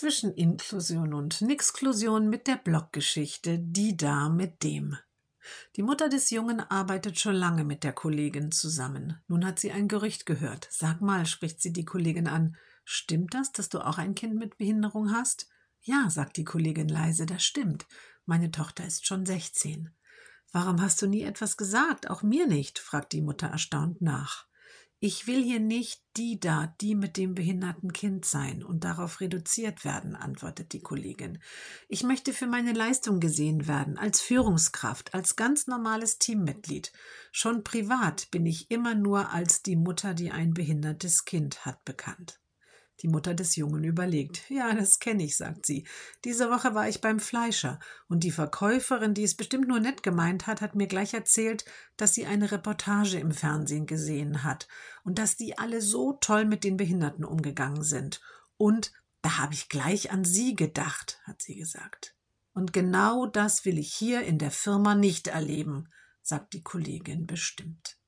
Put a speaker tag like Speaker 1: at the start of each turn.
Speaker 1: zwischen Inklusion und Nixklusion mit der Bloggeschichte Die da mit dem. Die Mutter des Jungen arbeitet schon lange mit der Kollegin zusammen. Nun hat sie ein Gerücht gehört. Sag mal, spricht sie die Kollegin an. Stimmt das, dass du auch ein Kind mit Behinderung hast? Ja, sagt die Kollegin leise, das stimmt. Meine Tochter ist schon 16. Warum hast du nie etwas gesagt? Auch mir nicht, fragt die Mutter erstaunt nach. Ich will hier nicht die da, die mit dem behinderten Kind sein und darauf reduziert werden, antwortet die Kollegin. Ich möchte für meine Leistung gesehen werden, als Führungskraft, als ganz normales Teammitglied. Schon privat bin ich immer nur als die Mutter, die ein behindertes Kind hat, bekannt. Die Mutter des Jungen überlegt. Ja, das kenne ich, sagt sie. Diese Woche war ich beim Fleischer, und die Verkäuferin, die es bestimmt nur nett gemeint hat, hat mir gleich erzählt, dass sie eine Reportage im Fernsehen gesehen hat und dass die alle so toll mit den Behinderten umgegangen sind. Und da habe ich gleich an Sie gedacht, hat sie gesagt. Und genau das will ich hier in der Firma nicht erleben, sagt die Kollegin bestimmt.